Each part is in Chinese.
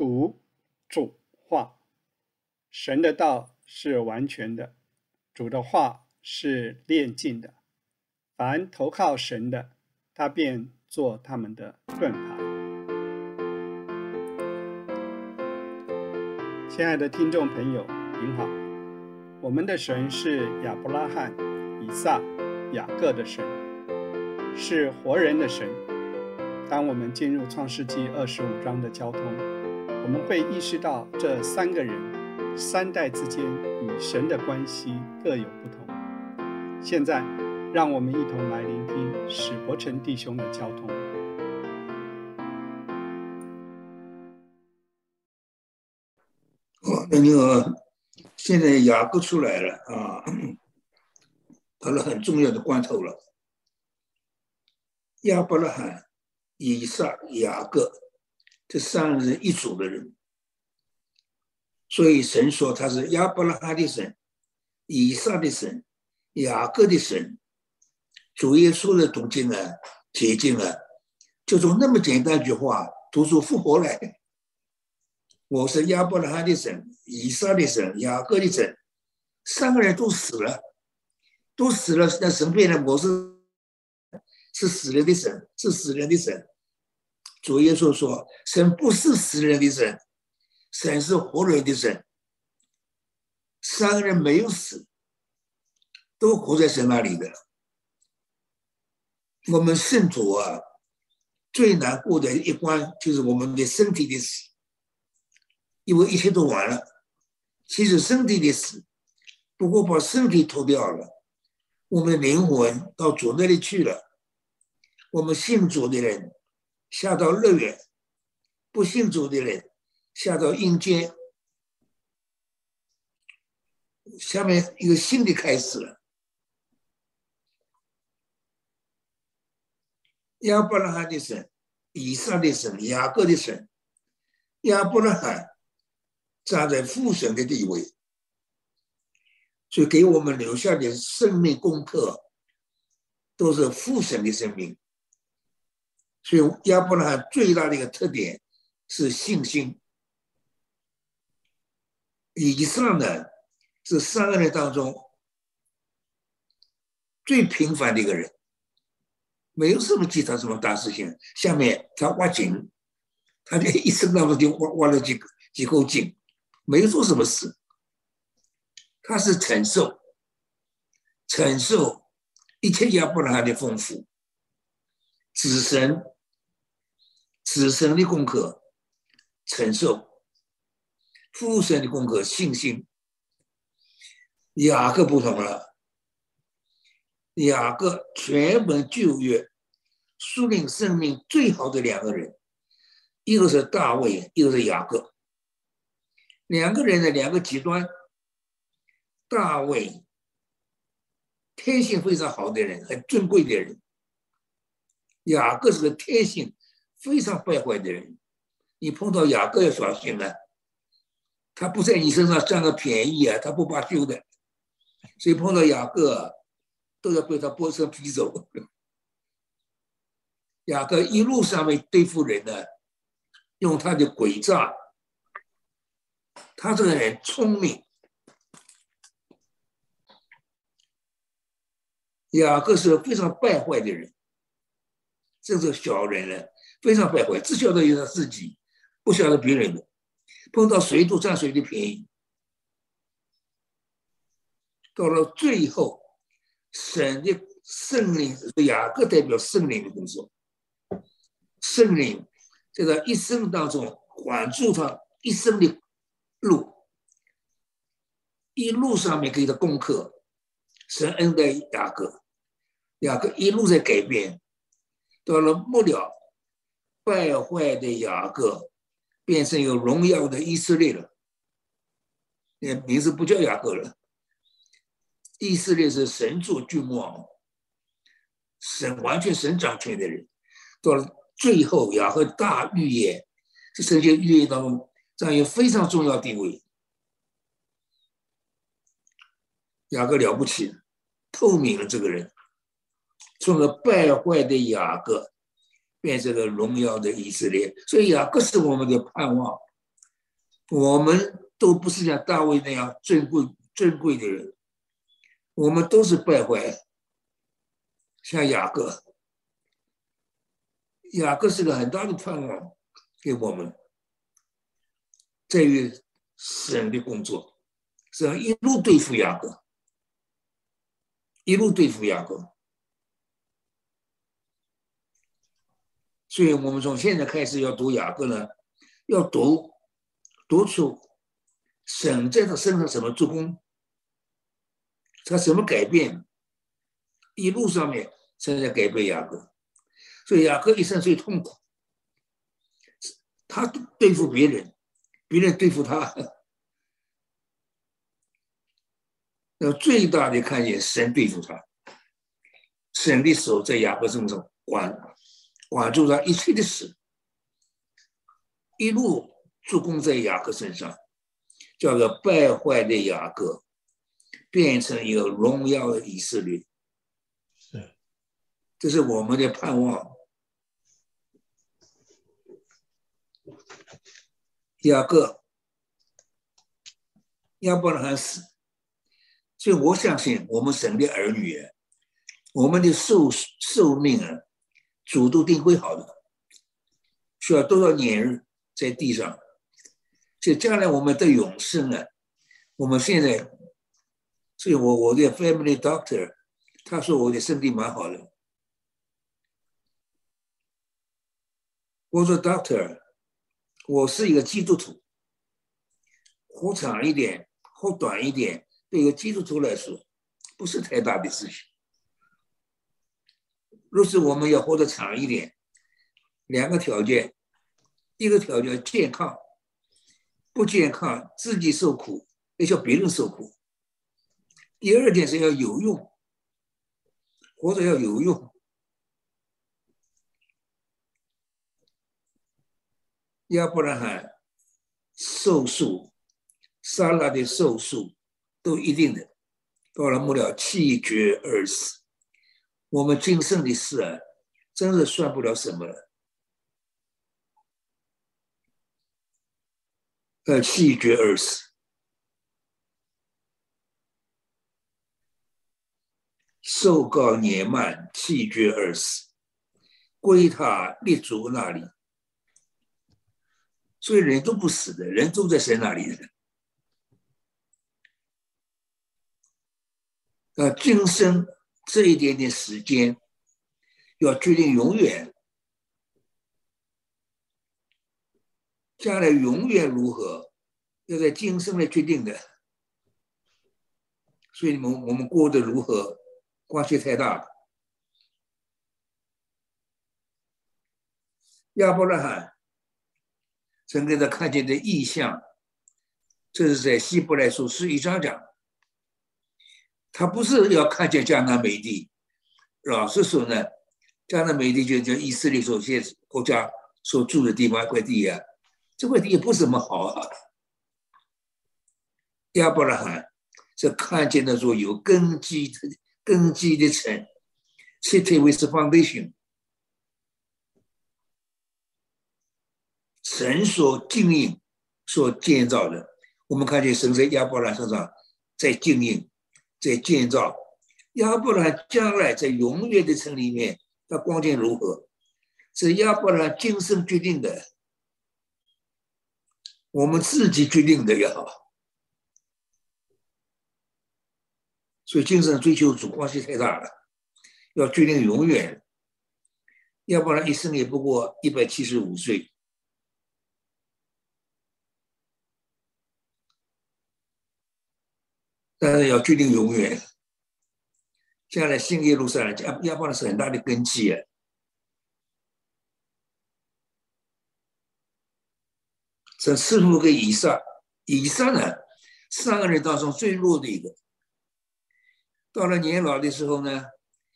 读主话，神的道是完全的，主的话是炼净的。凡投靠神的，他便做他们的盾牌。亲爱的听众朋友，您好，我们的神是亚伯拉罕、以撒、雅各的神，是活人的神。当我们进入创世纪二十五章的交通，我们会意识到这三个人、三代之间与神的关系各有不同。现在，让我们一同来聆听史伯成弟兄的交通。哦，那个现在雅各出来了啊，到了很重要的关头了，亚伯拉罕。以撒、雅各这三个人一组的人，所以神说他是亚伯拉罕的神、以撒的神、雅各的神。主耶稣的读经啊、解经啊，就从那么简单一句话读出复活来。我是亚伯拉罕的神、以撒的神、雅各的神，三个人都死了，都死了，那神变了，我是是死人的神，是死人的神。主耶稣说：“神不是死人的神，神是活人的神。三个人没有死，都活在神那里的。我们圣徒啊，最难过的一关就是我们的身体的死，因为一切都完了。其实身体的死，不过把身体脱掉了，我们的灵魂到主那里去了。我们信主的人。”下到乐园，不信主的人下到阴间。下面一个新的开始了。亚伯拉罕的神、以撒的神、雅各的神，亚伯拉罕站在父神的地位，所以给我们留下的生命功课，都是父神的生命。所以亚伯拉罕最大的一个特点是信心。以上呢是三个人当中最平凡的一个人，没有什么其他什么大事情。下面他挖井，他这一生当中就挖挖了几个几口井，没做什么事。他是承受承受一切亚伯拉罕的丰富。子神，死神的功课承受，父神的功课信心。雅各不同了，雅各全本旧约树立生命最好的两个人，一个是大卫，一个是雅各。两个人的两个极端，大卫天性非常好的人，很尊贵的人。雅各是个天性非常败坏的人，你碰到雅各要小心啊！他不在你身上占个便宜啊，他不罢休的。所以碰到雅各都要被他剥成皮走。雅各一路上面对付人呢，用他的诡诈，他这个人聪明。雅各是非常败坏的人。这是小人了，非常败坏，只晓得有他自己，不晓得别人的，碰到谁都占谁的便宜。到了最后，神的圣灵，雅各代表圣灵的工作，圣灵在他一生当中管住他一生的路，一路上面给他功课，神恩待雅各，雅各一路在改变。到了末了，败坏的雅各变成有荣耀的以色列了。那名字不叫雅各了。以色列是神做君王，神完全神掌权的人。到了最后，雅各大预言，这圣经预言当中占有非常重要地位。雅各了不起，透明了这个人。从个败坏的雅各变成了荣耀的以色列，所以雅各是我们的盼望，我们都不是像大卫那样尊贵尊贵的人，我们都是败坏，像雅各。雅各是个很大的盼望给我们，在于神的工作，是要一路对付雅各，一路对付雅各。所以我们从现在开始要读雅各呢，要读读出神在他身上怎么做工，他怎么改变，一路上面正在改变雅各。所以雅各一生最痛苦，他对付别人，别人对付他，那最大的看见神对付他，神的手在雅各身上管管住他一切的事，一路助攻在雅各身上，叫做败坏的雅各变成一个荣耀的以色列，是，这是我们的盼望。雅各，亚伯拉罕死，所以我相信我们神的儿女，我们的寿寿命啊，主都定会好的，需要多少年在地上，就将来我们的永生啊，我们现在，所以我我的 family doctor，他说我的身体蛮好的，我说 doctor。我是一个基督徒，活长一点，活短一点，对一个基督徒来说，不是太大的事情。若是我们要活得长一点，两个条件：一个条件健康，不健康自己受苦，也叫别人受苦；第二点是要有用，活着要有用。亚伯拉罕寿数、撒拉的寿数都一定的，到了末了气绝而死。我们今生的事啊，真是算不了什么了。呃，气绝而死，寿高年迈，气绝而死，归他立足那里。所以人都不死的，人都在神那里的。啊，今生这一点点时间，要决定永远，将来永远如何，要在今生来决定的。所以，我们我们过得如何，关系太大了。亚伯拉罕。整个的看见的意象，这是在希伯来书十一章讲。他不是要看见迦南美地，老实说呢，迦南美地就叫以色列所些国家所住的地方一块地啊，这块地也不怎么好啊。亚伯拉罕是看见那座有根基的根基的城，city with foundation。神所经营、所建造的，我们看见神在亚伯兰身上在经营、在建造。亚伯兰将来在永远的城里面，他光景如何，是亚伯兰今生决定的，我们自己决定的也好。所以今生追求主关系太大了，要决定永远。亚伯兰一生也不过一百七十五岁。但是要决定永远。将来新耶路撒冷，亚亚伯拉是很大的根基啊。这赐福给以上，以上呢，三个人当中最弱的一个。到了年老的时候呢，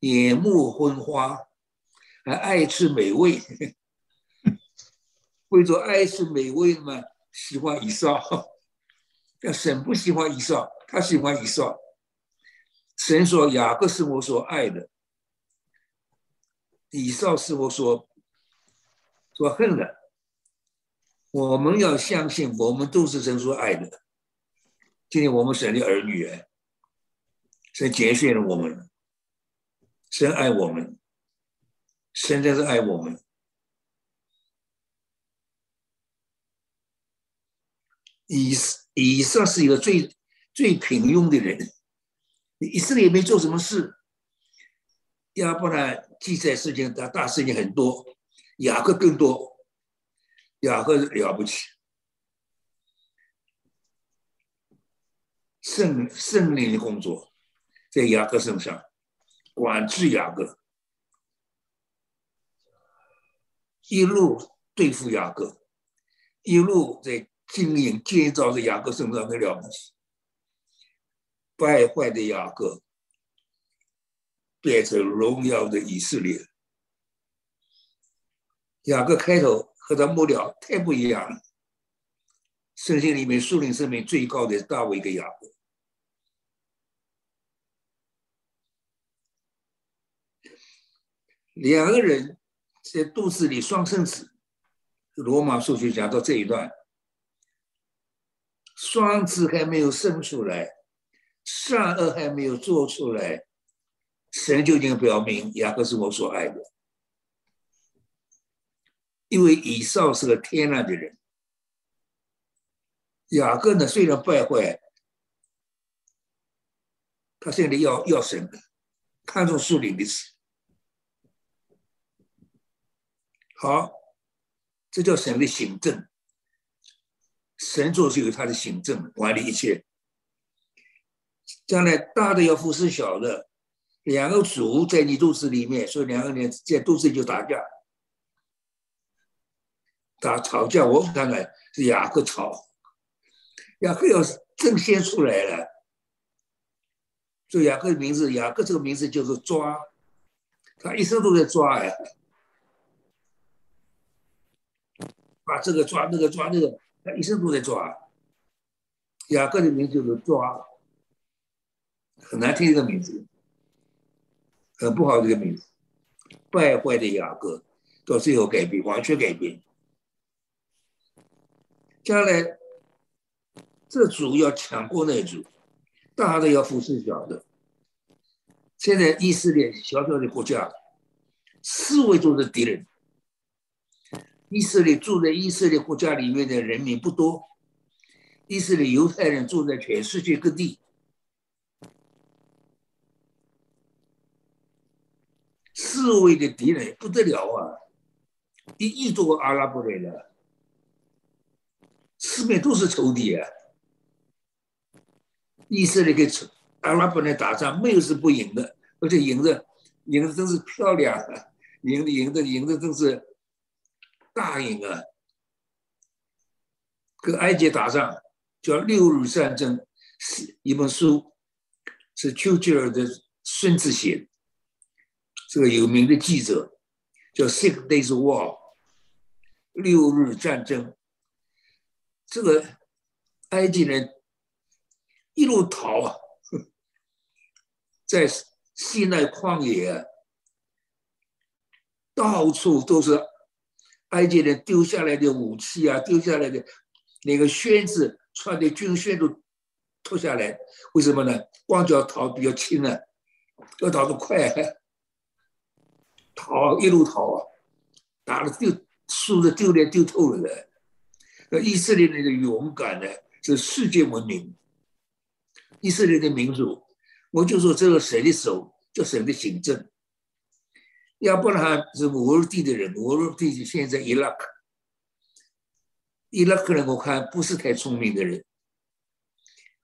眼目昏花，还爱吃美味。为着爱吃美味嘛，喜欢以撒。要神不喜欢以撒。他喜欢以撒，神说雅各是我所爱的，以撒是我所所恨的。我们要相信，我们都是神所爱的。今天我们神的儿女，神拣选了我们，神爱我们，神真是爱我们。以以上是一个最最平庸的人，以色列也没做什么事，亚伯兰记载事情大大事情很多，雅各更多，雅各了不起，圣圣灵的工作在雅各身上，管制雅各，一路对付雅各，一路在。经营建造的雅各身上的了不起，败坏的雅各变成荣耀的以色列。雅各开头和他末了太不一样了。圣经里面树林生命最高的大卫跟雅各，两个人在肚子里双生子。罗马书就讲到这一段。双子还没有生出来，善恶还没有做出来，神就已经表明雅各是我所爱的。因为以扫是个天然的人，雅各呢虽然败坏，他现在要要神，看重树林的事。好，这叫神的行政。神做是有他的行政管理一切，将来大的要服侍小的，两个主在你肚子里面，所以两个人在肚子里就打架，打吵架。我看看是雅各吵，雅各要正先出来了，所以雅各的名字，雅各这个名字就是抓，他一生都在抓呀，把这个抓那个抓那个。他一生都在抓，雅各的名字就是抓，很难听一个名字，很不好的一个名字。败坏的雅各到最后改变，完全改变。将来这组要抢过那组，大的要服侍小的。现在以色列小小的国家，四位都是敌人。以色列住在以色列国家里面的人民不多，以色列犹太人住在全世界各地，四位的敌人不得了啊！一亿多个阿拉伯人了，四面都是仇敌啊！以色列跟阿拉伯人打仗没有是不赢的，而且赢的赢的真是漂亮，赢的赢的赢的真是。大赢啊！跟埃及打仗叫《六日战争》，是一本书，是丘吉尔的孙子写的。这个有名的记者叫《Six Days War》，六日战争。这个埃及人一路逃啊，在西奈旷野，到处都是。埃及人丢下来的武器啊，丢下来的那个靴子、穿的军靴都脱下来，为什么呢？光脚逃比较轻啊，要逃得快，逃一路逃啊，打了丢输的丢脸丢透了的。那以色列人的勇敢呢，是世界闻名。以色列的民族，我就说这个神的手，叫神的行政。亚伯拉罕是摩尔地的人，摩尔地现在伊拉克，伊拉克人我看不是太聪明的人，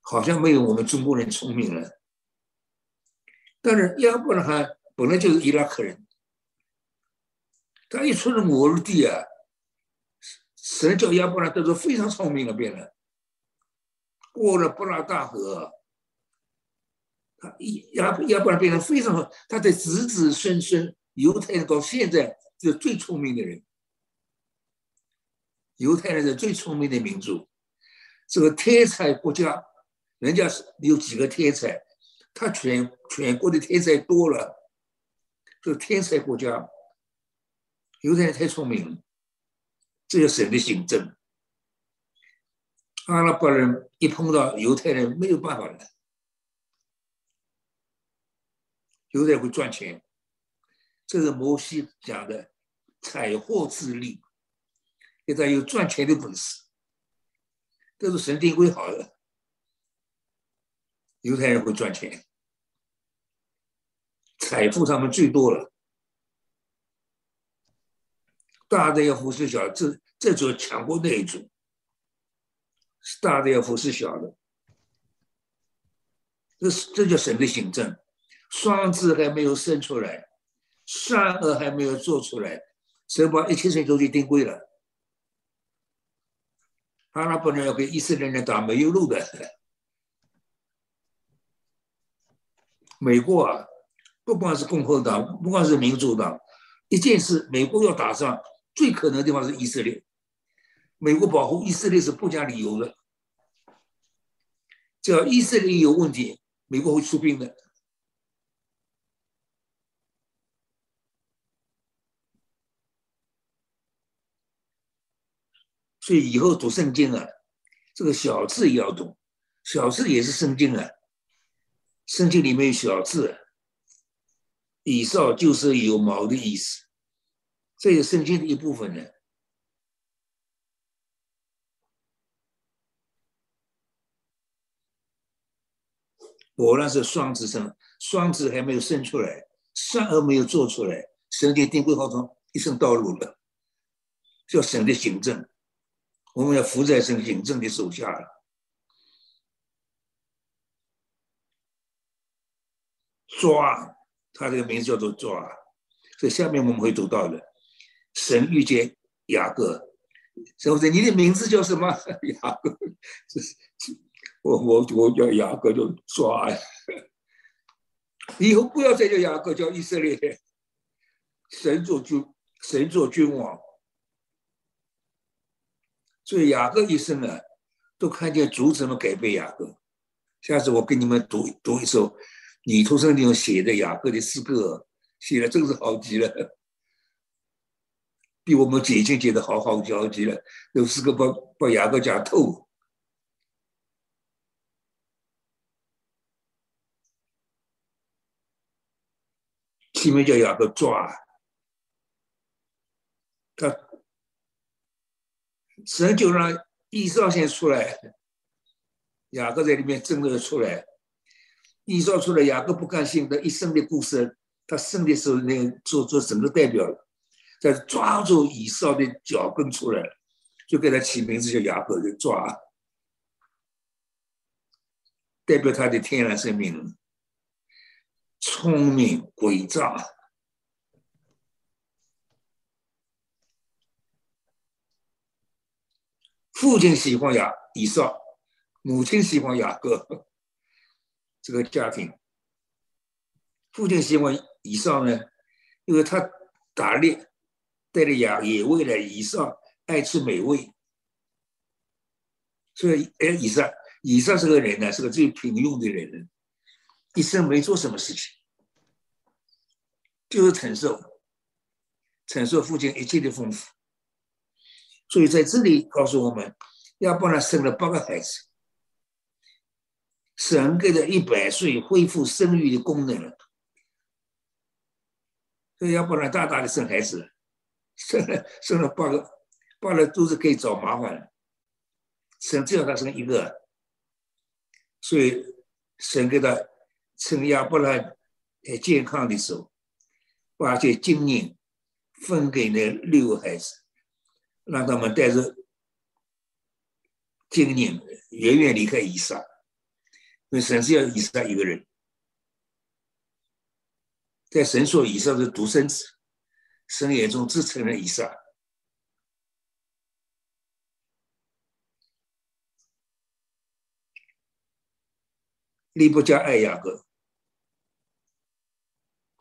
好像没有我们中国人聪明了。但是亚伯拉罕本来就是伊拉克人，他一出了摩尔地啊，神叫亚伯拉罕都是非常聪明的，变了，过了布拉大河，他亚亚伯拉变得非常好，他的子子孙孙。犹太人到现在是最聪明的人，犹太人是最聪明的民族。这个天才国家，人家是有几个天才，他全全国的天才多了。这个天才国家，犹太人太聪明了，这叫神的行政。阿拉伯人一碰到犹太人没有办法了，犹太会赚钱，这是摩西讲的采货之力，给他有赚钱的本事，这是神定规好的，犹太人会赚钱，财富他们最多了。大的要服侍小，这这就强过那一组。大的要服侍小的，这是这叫神的行政。双子还没有生出来，善恶还没有做出来，神把一切事情都去定规了。阿拉伯人要给以色列人打没有路的。美国啊，不光是共和党，不光是民主党，一件事，美国要打仗。最可能的地方是以色列，美国保护以色列是不讲理由的。只要以色列有问题，美国会出兵的。所以以后读圣经啊，这个小字也要读，小字也是圣经啊。圣经里面有小字，以上就是有毛的意思。这也圣经的一部分呢。我那是双子生，双子还没有生出来，善恶没有做出来，神就定规划中一生道路了，叫神的行政，我们要服在神行政的手下了。抓，他这个名字叫做抓，所以下面我们会读到的。神遇见雅各，是不是？你的名字叫什么？雅各，我我我叫雅各就抓呀。以后不要再叫雅各，叫以色列。神做君，神做君王。所以雅各一生啊，都看见主怎么改变雅各。下次我给你们读读一首你出生地方写的雅各的诗歌，写的真是好极了。比我们姐姐写的好好好极了，有诗歌把把雅各讲透。前面叫雅各抓，他神就让易少先出来，雅各在里面真的出来，易少出来，雅各不甘心的一生的故事，他生的时候那个做做整个代表了。在抓住以扫的脚跟出来，就给他起名字叫雅各的抓，代表他的天然生命，聪明诡诈。父亲喜欢雅以上，母亲喜欢雅各，这个家庭，父亲喜欢以上呢，因为他打猎。带着雅也为了以上爱吃美味，所以哎，以上以上这个人呢，是个最平庸的人，一生没做什么事情，就是承受承受父亲一切的丰富。所以在这里告诉我们，要不然生了八个孩子，神给他一百岁恢复生育的功能了，所以要不然大大的生孩子。生了生了八个，八个都是可以找麻烦。的，神只要他生一个，所以神给他趁亚伯拉还健康的时候，把这金银分给那六个孩子，让他们带着金银远远离开以撒，因为神是要以撒一个人，在神说以撒是独生子。神眼中只承认以撒，利不加爱雅各。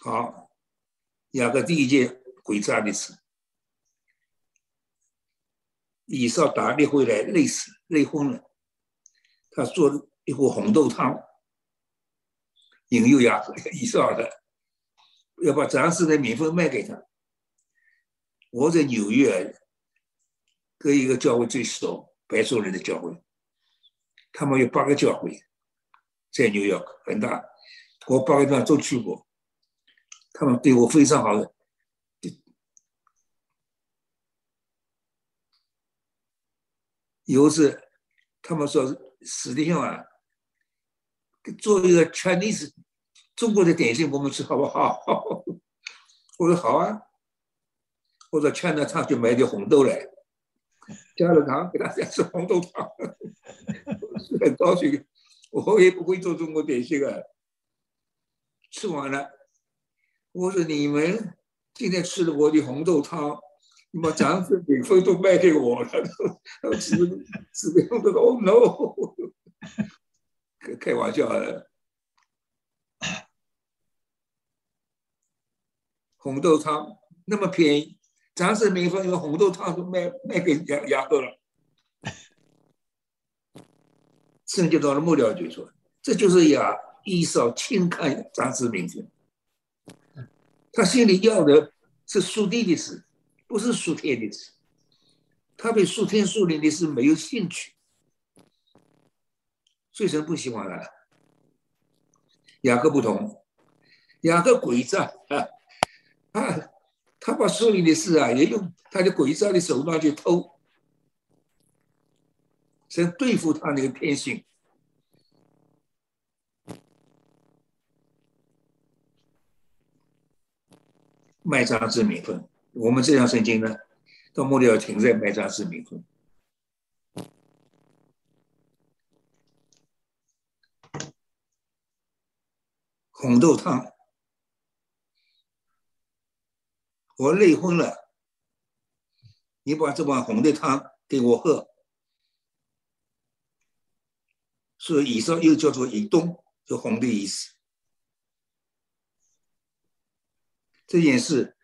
好，雅各第一件诡诈的事，以少打猎回来累死，累昏了。他做了一壶红豆汤，引诱雅各 以撒的，要把粮食的米粉卖给他。我在纽约跟一个教会最熟，白种人的教会，他们有八个教会，在纽约很大，我八个地方都去过，他们对我非常好的。有一次，他们说史蒂兄啊，做一个 Chinese 中国的点心，我们吃好不好？我说好啊。或者劝他上去买点红豆来，加了糖给大家吃红豆汤，很高兴。我也不会做中国点心啊。吃完了，我说你们今天吃了我的红豆汤，把长子免费都卖给我了。他们吃吃的红豆汤，Oh no！开开玩笑的，红豆汤那么便宜。张氏民风用红豆汤都卖卖给雅雅各了，圣经到了木料就说，这就是雅一少轻看张氏民风，他心里要的是属地的事，不是属天的事，他对属天属灵的事没有兴趣，所以神不喜欢他。雅各不同，雅各诡诈啊，啊。他把树林的事啊，也用他的诡诈的手段去偷，想对付他那个天性。卖账之名分，我们这样圣经呢，到末了要停在卖账之名分。红豆汤。我累昏了，你把这碗红的汤给我喝。所以以上又叫做以东，就红的意思。这件事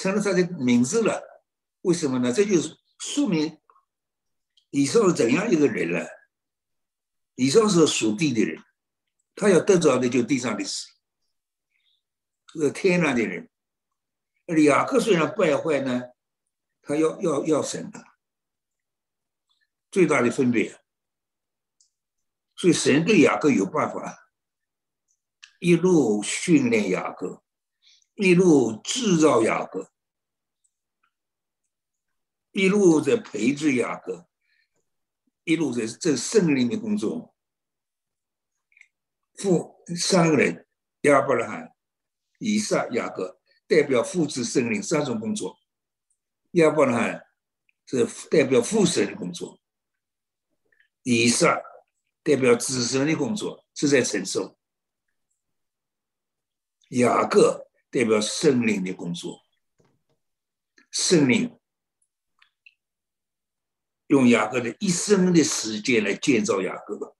成了他的名字了，为什么呢？这就是说明以上是怎样一个人了。以上是属地的人，他要得着的就地上的事，是天上的人。雅各虽然败坏呢，他要要要神的，最大的分别。所以神对雅各有办法，一路训练雅各，一路制造雅各，一路在培植雅各，一路在这圣灵的工作。父三个人亚伯拉罕、以撒、雅各。代表父子圣灵三种工作，亚伯拉罕是代表父神的工作，以撒代表子孙的工作是在承受，雅各代表圣灵的工作，圣灵用雅各的一生的时间来建造雅各，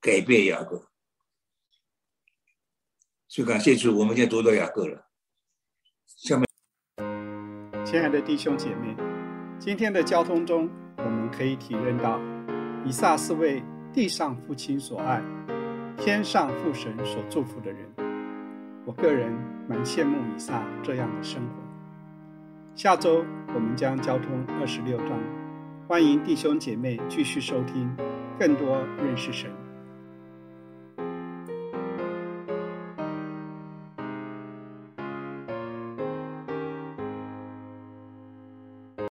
改变雅各，所以感谢主，我们现在读到雅各了。下面，亲爱的弟兄姐妹，今天的交通中，我们可以体认到，以撒是为地上父亲所爱，天上父神所祝福的人。我个人蛮羡慕以撒这样的生活。下周我们将交通二十六章，欢迎弟兄姐妹继续收听更多认识神。